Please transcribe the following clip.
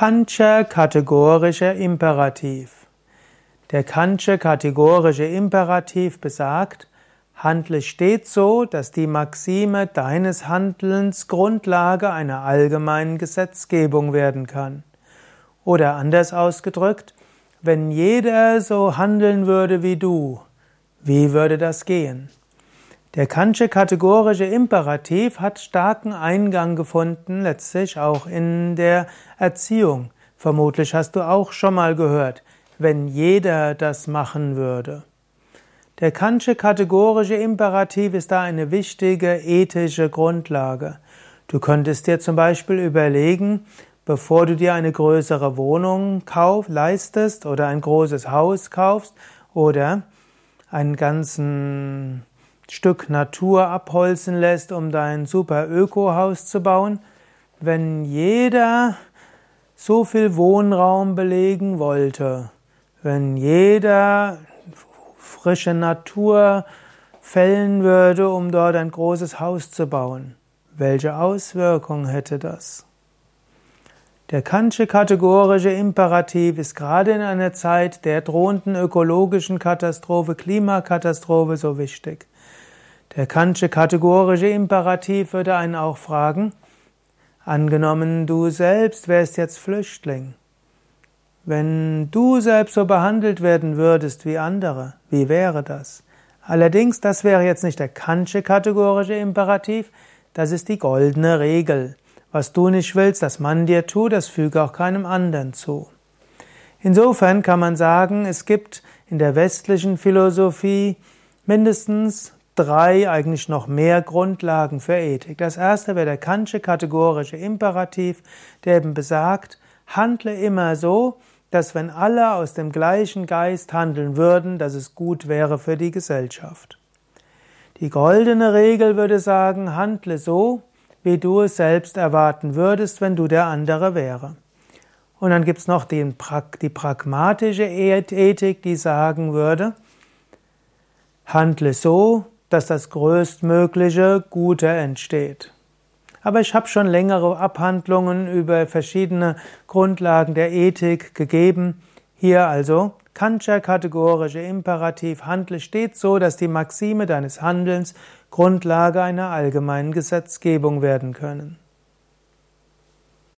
Kantsche kategorische Imperativ. Der Kantsche kategorische Imperativ besagt, handle stets so, dass die Maxime deines Handelns Grundlage einer allgemeinen Gesetzgebung werden kann. Oder anders ausgedrückt, wenn jeder so handeln würde wie du, wie würde das gehen? Der Kantsche kategorische Imperativ hat starken Eingang gefunden, letztlich auch in der Erziehung. Vermutlich hast du auch schon mal gehört, wenn jeder das machen würde. Der Kantsche kategorische Imperativ ist da eine wichtige ethische Grundlage. Du könntest dir zum Beispiel überlegen, bevor du dir eine größere Wohnung kauf, leistest oder ein großes Haus kaufst oder einen ganzen Stück Natur abholzen lässt, um dein super Ökohaus zu bauen, wenn jeder so viel Wohnraum belegen wollte, wenn jeder frische Natur fällen würde, um dort ein großes Haus zu bauen, welche Auswirkungen hätte das? Der Kantsche kategorische Imperativ ist gerade in einer Zeit der drohenden ökologischen Katastrophe, Klimakatastrophe so wichtig. Der Kantsche kategorische Imperativ würde einen auch fragen, angenommen du selbst wärst jetzt Flüchtling. Wenn du selbst so behandelt werden würdest wie andere, wie wäre das? Allerdings, das wäre jetzt nicht der Kantsche kategorische Imperativ, das ist die goldene Regel. Was du nicht willst, dass man dir tut, das füge auch keinem anderen zu. Insofern kann man sagen, es gibt in der westlichen Philosophie mindestens drei, eigentlich noch mehr Grundlagen für Ethik. Das erste wäre der Kantsche kategorische Imperativ, der eben besagt, handle immer so, dass wenn alle aus dem gleichen Geist handeln würden, dass es gut wäre für die Gesellschaft. Die goldene Regel würde sagen, handle so, wie du es selbst erwarten würdest, wenn du der andere wäre. Und dann gibt's noch die, die pragmatische Ethik, die sagen würde, handle so, dass das größtmögliche Gute entsteht. Aber ich habe schon längere Abhandlungen über verschiedene Grundlagen der Ethik gegeben. Hier also Kantscher kategorische Imperativ, handle stets so, dass die Maxime deines Handelns Grundlage einer allgemeinen Gesetzgebung werden können.